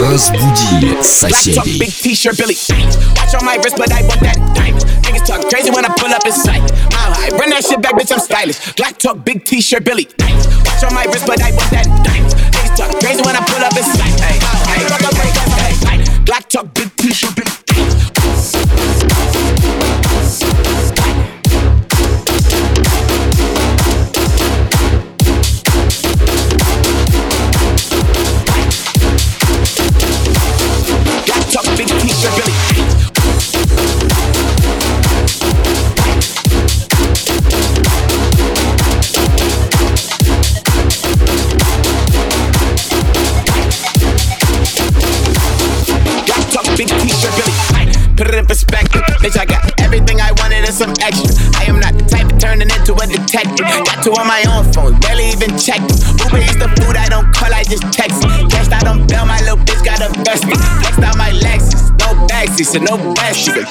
Разбуди соседей. Big t-shirt, Billie. Watch on my wrist, but I bought that diamond. Niggas talk crazy when I pull up in sight. i bring run that shit back, bitch, I'm stylish. Black talk, big t-shirt, Billie. Watch on my wrist, but I bought that diamond. Niggas talk crazy when I pull up in sight. Black talk, big t-shirt, Billie. Bitch. I got everything I wanted and some extra. I am not the type turning into a detective. Got two on my own phone, barely even checked. Uber is the food I don't call, I just text it. Cashed out on bail, my little bitch got a vested. Flexed out my Lexus, no backseat, so no best, you can.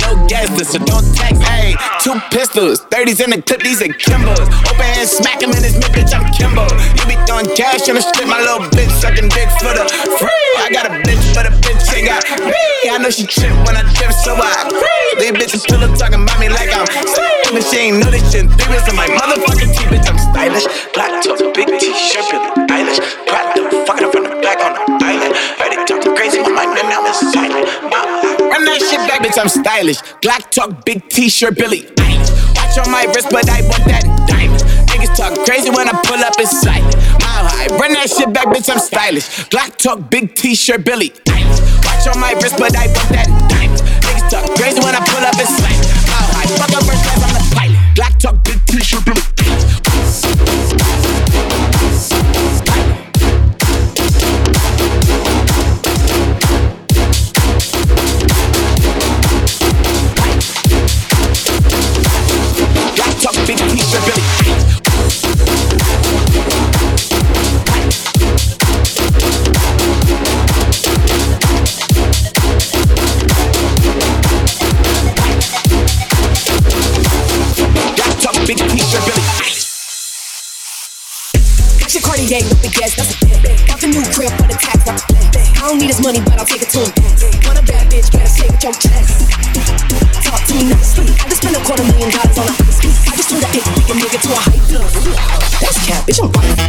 No guest list, so don't text. Hey, two pistols, 30s in the clip, these are Kimbos. Open hand, smack him in his mid, bitch, I'm Kimbo. You be throwing cash on the strip, my little bitch sucking dick for the free. I got a bitch, but a bitch ain't got me. I know she trip when I trip, so I agree. These bitches still talking about me like I'm slim. And she ain't know this shit. Bits on my motherfucking teeth, bitch, I'm stylish. Black top, big t-shirt, Billie Eilish. Black the fucking up from the back on the island. Heard it talking crazy, my mind now is silent. Run that shit back, bitch, I'm stylish. Black talk, big t-shirt, Billie Eilish. Watch on my wrist, but I want that diamond. Niggas talk crazy when I pull up in sight. Mile high, run that shit back, bitch, I'm stylish. Black talk, big t-shirt, Billie Eilish. Watch on my wrist, but I want that diamond. Niggas talk crazy when I pull up in sight. Mile high, fuck up first class, The pilot. Black money, but I'll take it to him. Want a bad bitch, better say with your chest. Talk to me nicely. I just spent a quarter million dollars on a ice cream. I just turned a eight nigga to a hype club. That's cap, bitch, I'm right.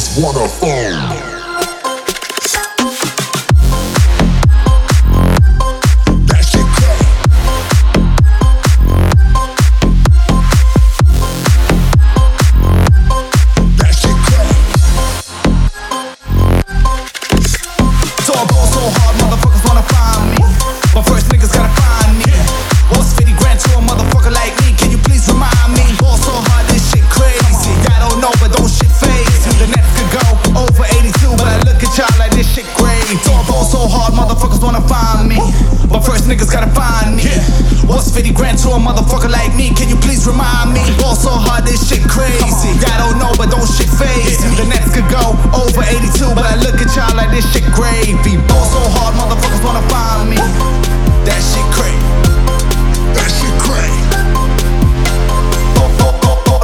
just wanna. niggas gotta find me. Yeah. What's 50 grand to a motherfucker like me? Can you please remind me? Ball so hard, this shit crazy. Y'all don't know, but don't shit phase yeah. The next could go over 82, but I look at y'all like this shit gravy. Ball so hard, motherfuckers wanna find me. That shit crazy. That shit crazy.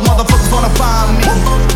Motherfuckers wanna find me.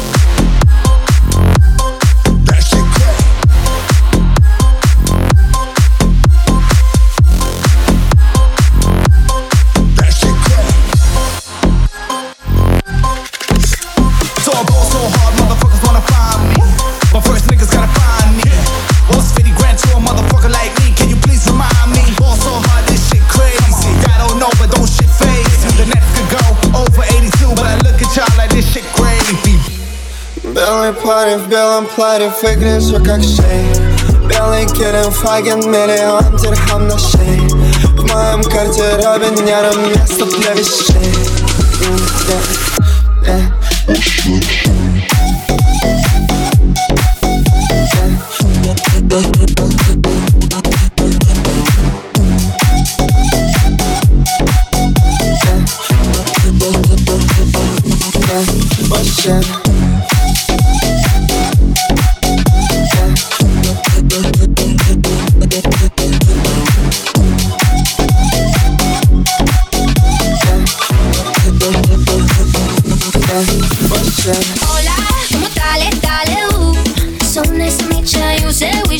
паре в белом платье выгляжу как шей Белый Келенфаген, миллион дирхам на шее В моем гардеробе нервом место для вещей Yeah.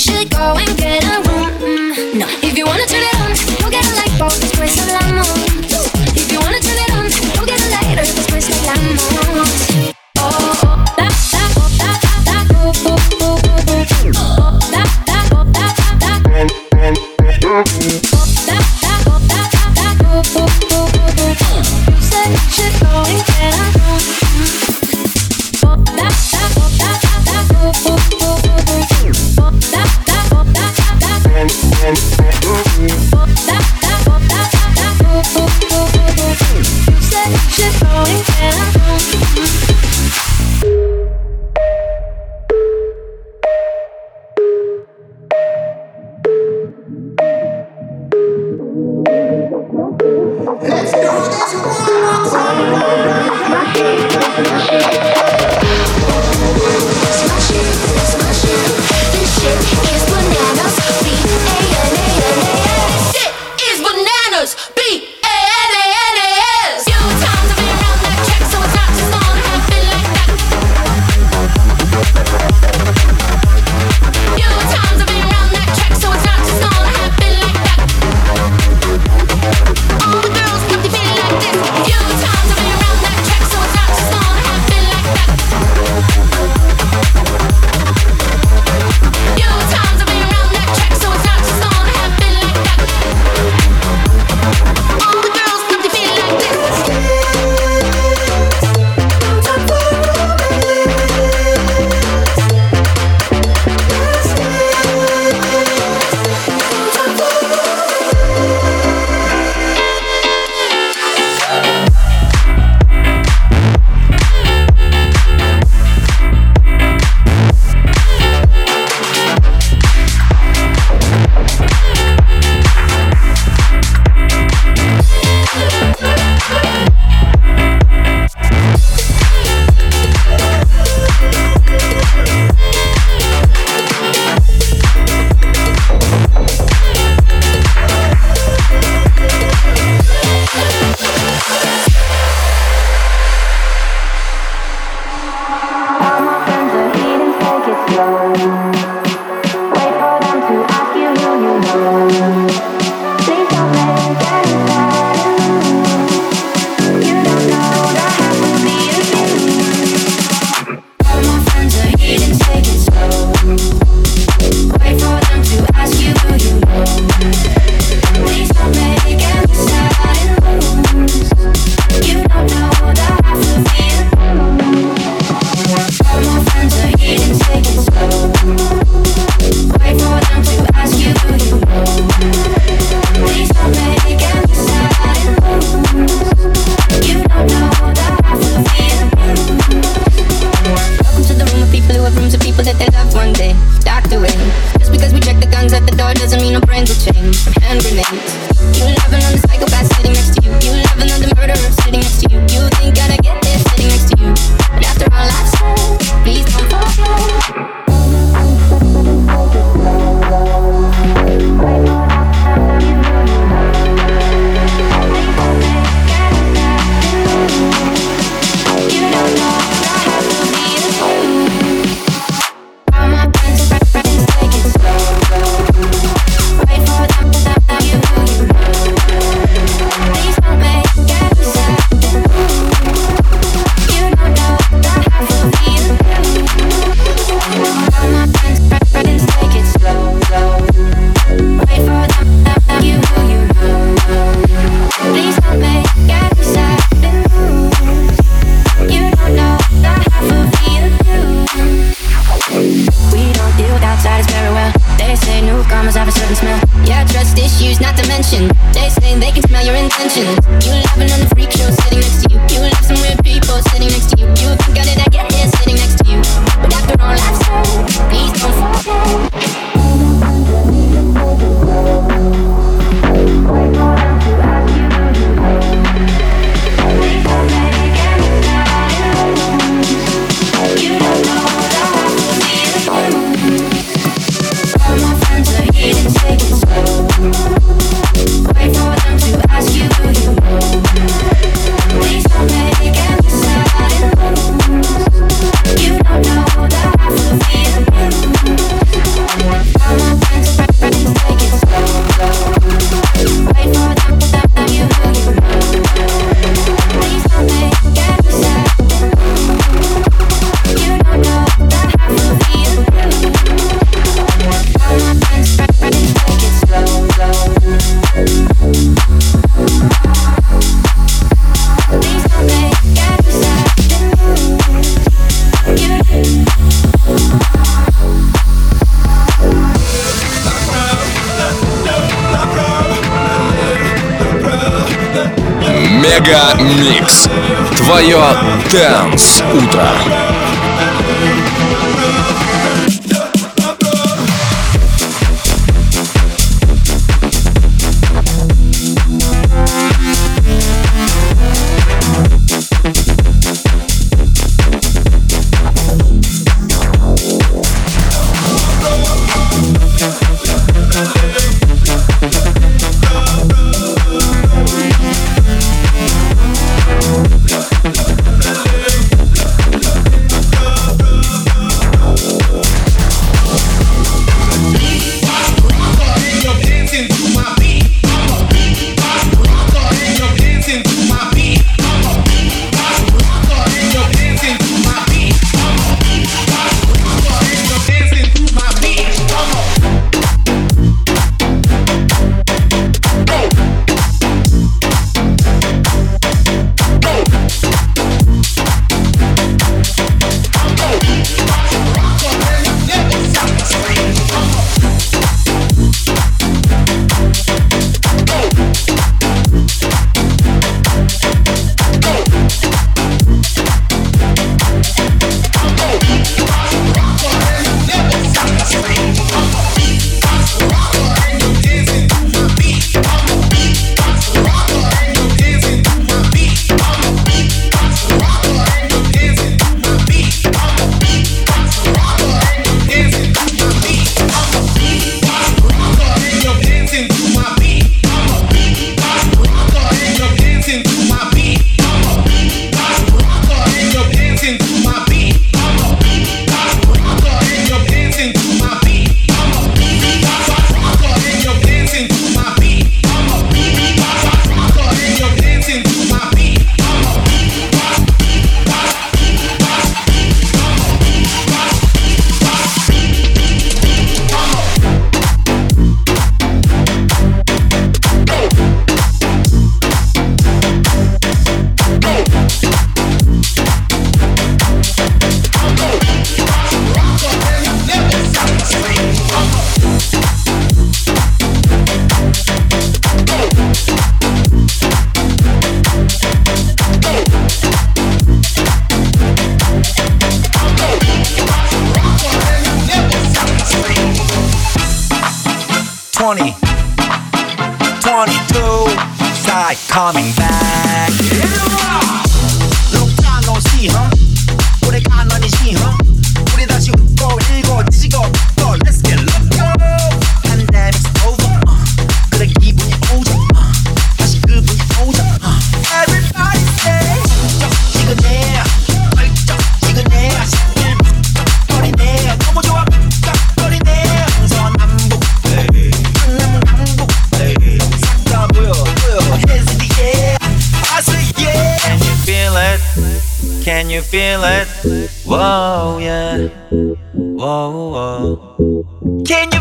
should go and get a room. Mm. No, if you wanna turn it on, go get a light bulb, después moon. If you wanna turn it on, go get a lighter, después moon. just going Dance Утро. 20, 22, side coming back. Whoa, yeah. Whoa, whoa. Can you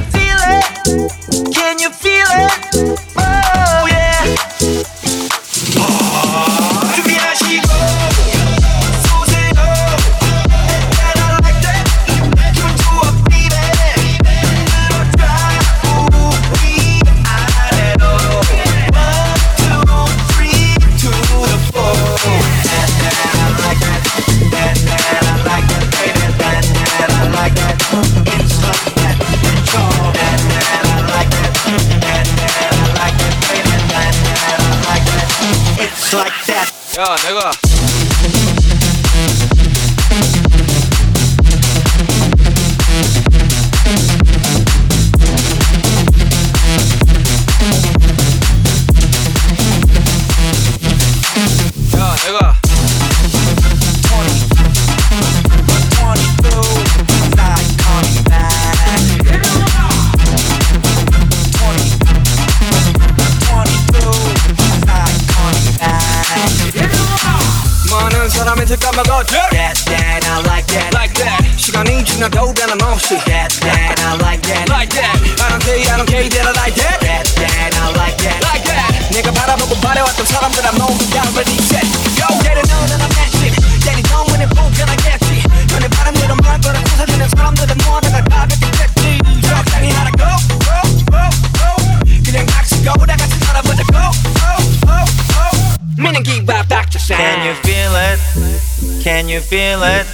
Can you feel it?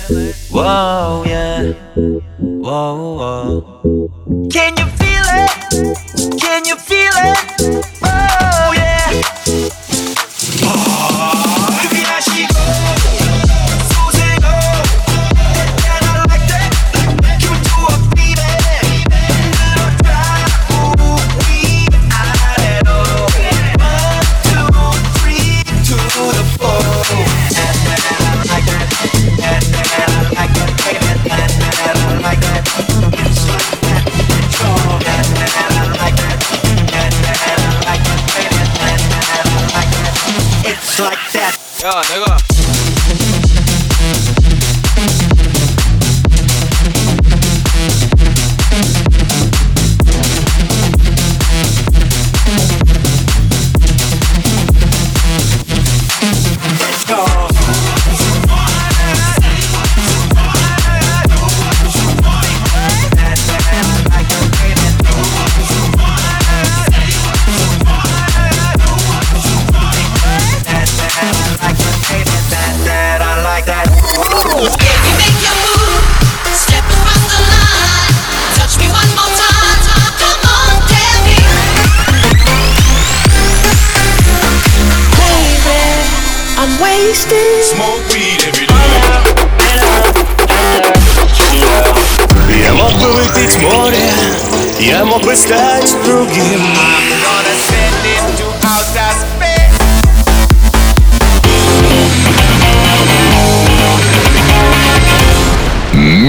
Whoa, yeah. Whoa, whoa. Can you feel it? Can you feel it? Whoa. like that. Make your move, step across the line, touch me one more time. Come on, tell me. Baby, I'm wasted. Smoke weed every day. Я мог бы выпить море, я мог бы стать другим.